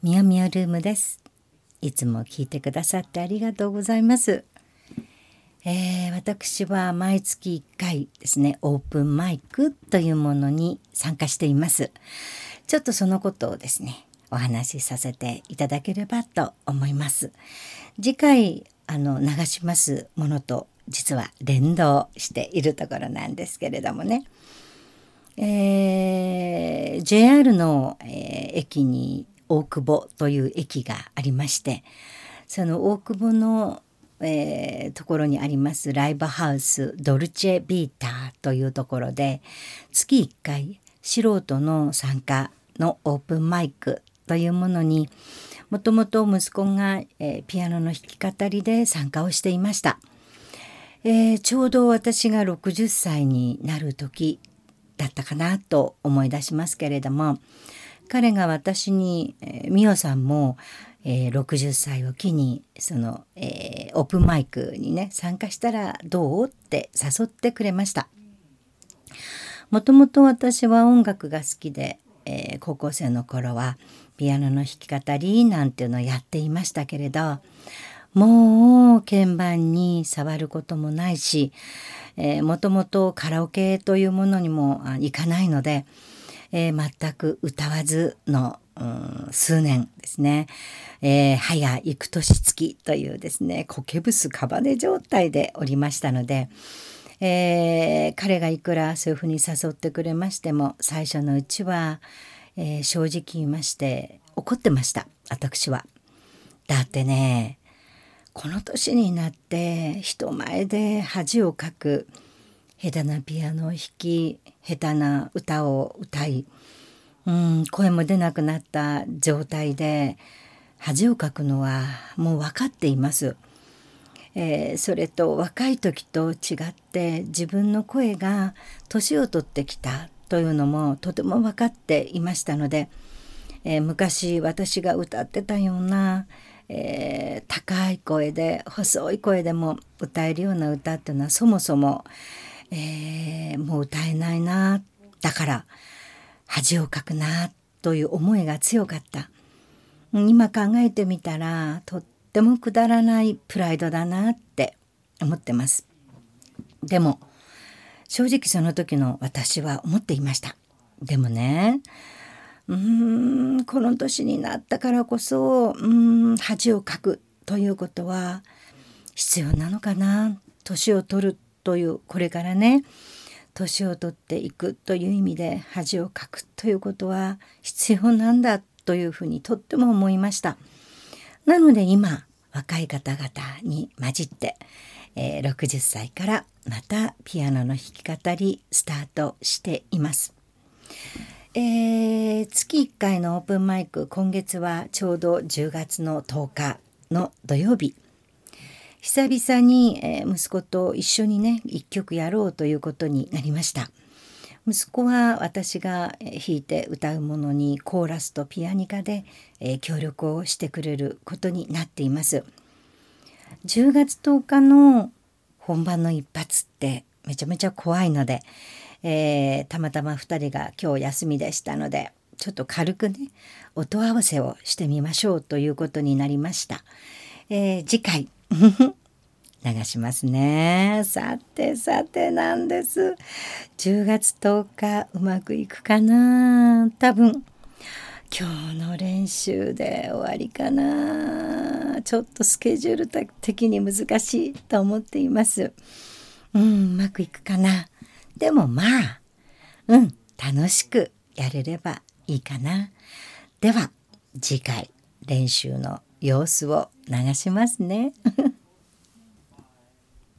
みよみよルームです。いつも聞いてくださってありがとうございます。えー、私は毎月1回ですねオープンマイクというものに参加しています。ちょっとそのことをですねお話しさせていただければと思います。次回あの流しますものと実は連動しているところなんですけれどもね。えー、JR の、えー、駅に大久保という駅がありましてその大久保の、えー、ところにありますライブハウスドルチェビーターというところで月1回素人の参加のオープンマイクというものにもともと息子が、えー、ピアノの弾き語りで参加をしていました、えー、ちょうど私が60歳になる時だったかなと思い出しますけれども彼が私に、えー、美さんも、えー、60歳を機にその、えー、オープンマイクにね参加したらどうって誘ってくれました。もともと私は音楽が好きで、えー、高校生の頃はピアノの弾き語りなんていうのをやっていましたけれどもう鍵盤に触ることもないし、え、もともとカラオケというものにも行かないので、えー、全く歌わずの、うん、数年ですね、えー、早行く年月というですね苔ブスカバネ状態でおりましたので、えー、彼がいくらそういうふうに誘ってくれましても最初のうちは、えー、正直言いまして怒ってました私は。だってねこの年になって人前で恥をかく下手なピアノを弾き下手な歌を歌い、うん、声も出なくなった状態で恥をかくのはもう分かっています。えー、それと若い時と違って自分の声が年を取ってきたというのもとても分かっていましたので、えー、昔私が歌ってたようなえー、高い声で細い声でも歌えるような歌っていうのはそもそも、えー、もう歌えないなだから恥をかくなという思いが強かった。今考えてみたらとってもくだらないプライドだなって思ってます。でも正直その時の私は思っていました。でもねうーんこの年になったからこそうん恥をかくということは必要なのかな。年を取るというこれからね年を取っていくという意味で恥をかくということは必要なんだというふうにとっても思いました。なので今若い方々に混じって、えー、60歳からまたピアノの弾き語りスタートしています。えー、月1回のオープンマイク今月はちょうど10月の10日の土曜日久々に、え、息子と一緒にね一曲やろうということになりました息子は私が弾いて歌うものにコーラスとピアニカで、え、協力をしてくれることになっています10月10日の本番の一発ってめちゃめちゃ怖いので、えー、たまたま2人が今日休みでしたのでちょっと軽くね音合わせをしてみましょうということになりました。えー、次回 流しますね。さてさてなんです。10月10日うまくいくかな多分今日の練習で終わりかなちょっとスケジュール的に難しいと思っています。うん、うまくいくかなでもまあ、うん、楽しくやれればいいかな。では、次回練習の様子を流しますね。